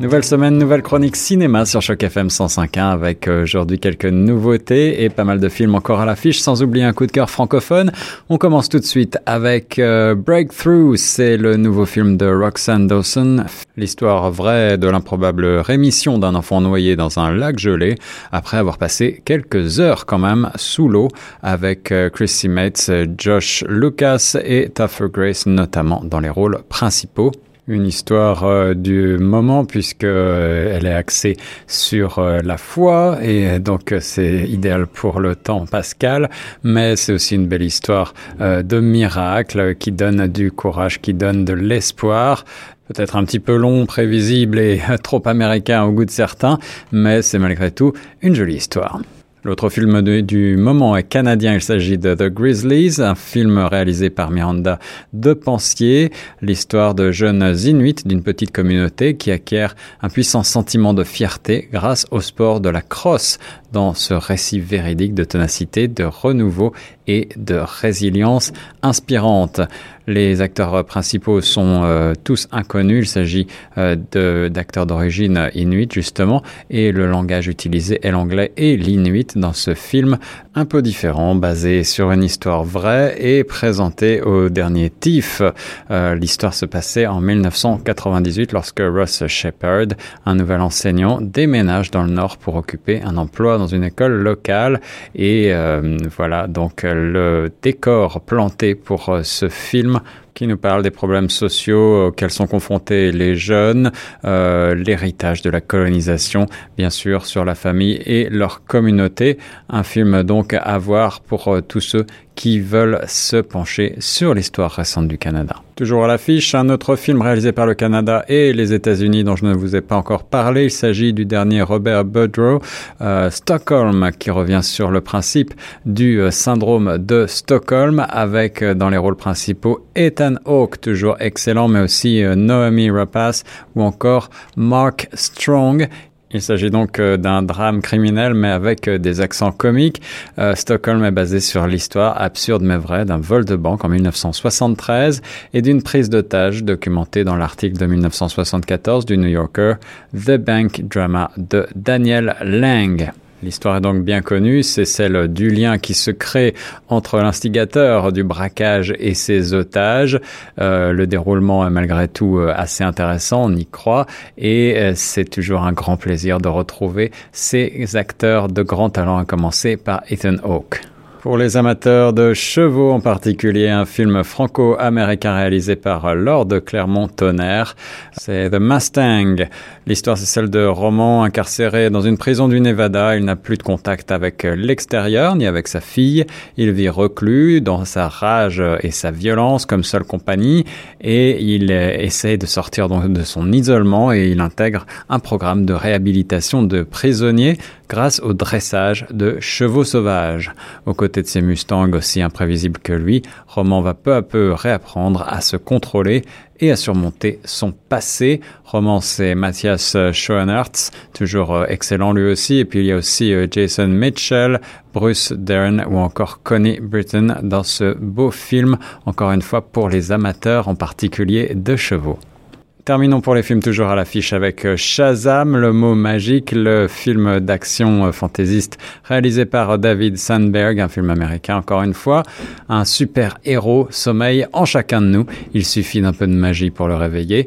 Nouvelle semaine, nouvelle chronique cinéma sur Choc FM 105.1 avec euh, aujourd'hui quelques nouveautés et pas mal de films encore à l'affiche sans oublier un coup de cœur francophone. On commence tout de suite avec euh, Breakthrough, c'est le nouveau film de Roxanne Dawson, l'histoire vraie de l'improbable rémission d'un enfant noyé dans un lac gelé après avoir passé quelques heures quand même sous l'eau avec euh, Chrissy Mates, Josh Lucas et Taffer Grace notamment dans les rôles principaux une histoire euh, du moment puisque euh, elle est axée sur euh, la foi et donc c'est idéal pour le temps pascal, mais c'est aussi une belle histoire de miracle qui donne du courage, qui donne de l'espoir. Peut-être un petit peu long, prévisible et trop américain au goût de certains, mais c'est malgré tout une jolie histoire. L'autre film du moment est canadien, il s'agit de The Grizzlies, un film réalisé par Miranda de Pensier, l'histoire de jeunes Inuits d'une petite communauté qui acquiert un puissant sentiment de fierté grâce au sport de la crosse dans ce récit véridique de ténacité, de renouveau et de résilience inspirante. Les acteurs principaux sont euh, tous inconnus. Il s'agit euh, d'acteurs d'origine inuit, justement, et le langage utilisé est l'anglais et l'inuit dans ce film un peu différent, basé sur une histoire vraie et présenté au dernier TIFF. Euh, l'histoire se passait en 1998 lorsque Russ Shepard, un nouvel enseignant, déménage dans le Nord pour occuper un emploi dans une école locale. Et euh, voilà donc le décor planté pour euh, ce film qui nous parle des problèmes sociaux auxquels sont confrontés les jeunes, euh, l'héritage de la colonisation, bien sûr, sur la famille et leur communauté. Un film donc à voir pour euh, tous ceux qui veulent se pencher sur l'histoire récente du Canada. Toujours à l'affiche, un autre film réalisé par le Canada et les États-Unis dont je ne vous ai pas encore parlé. Il s'agit du dernier Robert Budrow, euh, Stockholm, qui revient sur le principe du euh, syndrome de Stockholm avec euh, dans les rôles principaux Ethan Hawke, toujours excellent, mais aussi Noemi Rapace ou encore Mark Strong. Il s'agit donc euh, d'un drame criminel mais avec euh, des accents comiques. Euh, Stockholm est basé sur l'histoire absurde mais vraie d'un vol de banque en 1973 et d'une prise d'otage documentée dans l'article de 1974 du New Yorker The Bank Drama de Daniel Lang. L'histoire est donc bien connue, c'est celle du lien qui se crée entre l'instigateur du braquage et ses otages. Euh, le déroulement est malgré tout euh, assez intéressant, on y croit, et euh, c'est toujours un grand plaisir de retrouver ces acteurs de grand talent, à commencer par Ethan Hawke. Pour les amateurs de chevaux en particulier, un film franco-américain réalisé par Lord Clermont-Tonnerre, c'est The Mustang. L'histoire c'est celle de Roman incarcéré dans une prison du Nevada. Il n'a plus de contact avec l'extérieur ni avec sa fille. Il vit reclus dans sa rage et sa violence comme seule compagnie et il essaie de sortir de son isolement et il intègre un programme de réhabilitation de prisonniers grâce au dressage de chevaux sauvages. Aux côtés de ses Mustangs aussi imprévisibles que lui, Roman va peu à peu réapprendre à se contrôler et à surmonter son passé. Roman, c'est Matthias Schoenertz, toujours euh, excellent lui aussi. Et puis il y a aussi euh, Jason Mitchell, Bruce Dern ou encore Connie Britton dans ce beau film, encore une fois pour les amateurs en particulier de chevaux. Terminons pour les films toujours à l'affiche avec euh, Shazam, le mot magique, le film d'action euh, fantaisiste réalisé par David Sandberg, un film américain encore une fois. Un super héros sommeille en chacun de nous. Il suffit d'un peu de magie pour le réveiller.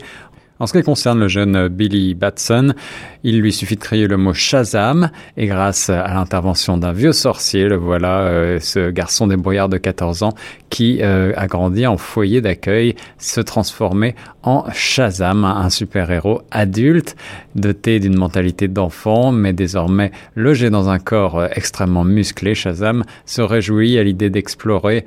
En ce qui concerne le jeune Billy Batson, il lui suffit de créer le mot Shazam et grâce à l'intervention d'un vieux sorcier, le voilà, euh, ce garçon débrouillard de 14 ans qui euh, a grandi en foyer d'accueil, se transformer en Shazam, un super-héros adulte doté d'une mentalité d'enfant mais désormais logé dans un corps euh, extrêmement musclé. Shazam se réjouit à l'idée d'explorer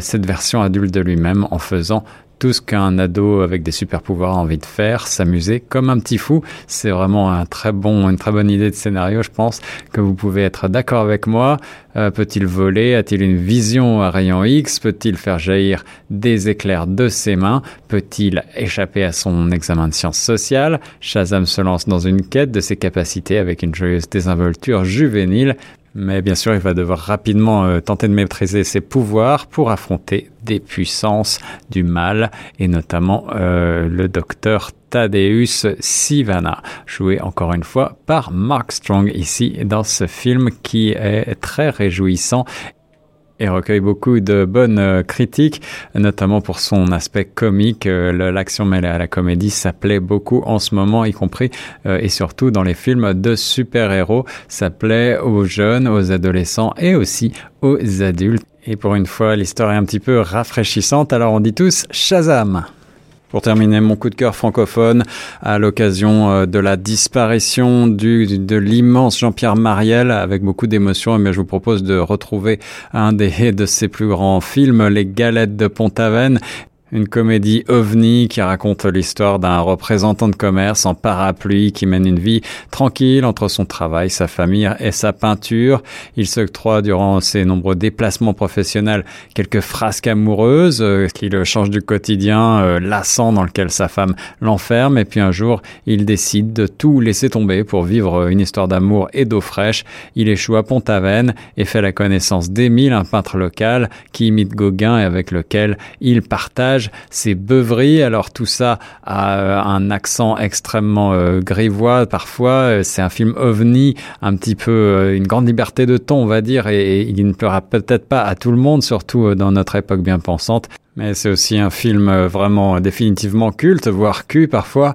cette version adulte de lui-même en faisant tout ce qu'un ado avec des super pouvoirs a envie de faire, s'amuser comme un petit fou. C'est vraiment un très bon, une très bonne idée de scénario, je pense que vous pouvez être d'accord avec moi. Euh, peut-il voler? A-t-il une vision à rayon X? Peut-il faire jaillir des éclairs de ses mains? Peut-il échapper à son examen de sciences sociales? Shazam se lance dans une quête de ses capacités avec une joyeuse désinvolture juvénile mais bien sûr, il va devoir rapidement euh, tenter de maîtriser ses pouvoirs pour affronter des puissances du mal, et notamment euh, le docteur Thaddeus Sivana, joué encore une fois par Mark Strong ici dans ce film qui est très réjouissant et recueille beaucoup de bonnes euh, critiques, notamment pour son aspect comique. Euh, l'action mêlée à la comédie, ça plaît beaucoup en ce moment, y compris euh, et surtout dans les films de super-héros. Ça plaît aux jeunes, aux adolescents et aussi aux adultes. Et pour une fois, l'histoire est un petit peu rafraîchissante, alors on dit tous Shazam pour terminer mon coup de cœur francophone, à l'occasion euh, de la disparition du, de l'immense Jean-Pierre Mariel, avec beaucoup d'émotion, mais je vous propose de retrouver un des, de ses plus grands films, Les Galettes de Pont-Aven, une comédie ovni qui raconte l'histoire d'un représentant de commerce en parapluie qui mène une vie tranquille entre son travail, sa famille et sa peinture. Il s'octroie durant ses nombreux déplacements professionnels quelques frasques amoureuses euh, qui le changent du quotidien euh, lassant dans lequel sa femme l'enferme. Et puis un jour, il décide de tout laisser tomber pour vivre une histoire d'amour et d'eau fraîche. Il échoue à Pont-Aven et fait la connaissance d'Émile, un peintre local qui imite Gauguin et avec lequel il partage c'est beuveries. Alors tout ça a euh, un accent extrêmement euh, grivois parfois. Euh, c'est un film ovni, un petit peu une grande liberté de ton, on va dire, et, il ne plaira peut-être pas à tout le monde, surtout dans notre époque bien pensante. Mais c'est aussi un film vraiment définitivement culte, voire cul parfois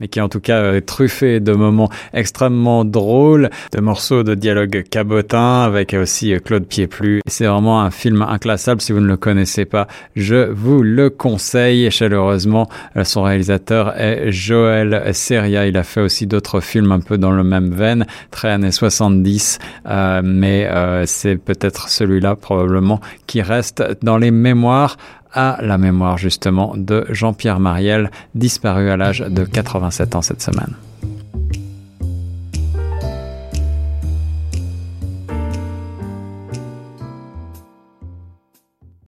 mais qui en tout cas est truffé de moments extrêmement drôles, de morceaux de dialogue cabotins avec aussi Claude Pieplu. C'est vraiment un film inclassable si vous ne le connaissez pas. Je vous le conseille chaleureusement. Son réalisateur est Joël Seria. Il a fait aussi d'autres films un peu dans le même veine, très années 70, euh, mais euh, c'est peut-être celui-là probablement qui reste dans les mémoires à la mémoire justement de Jean-Pierre Mariel, disparu à l'âge de 87 ans cette semaine.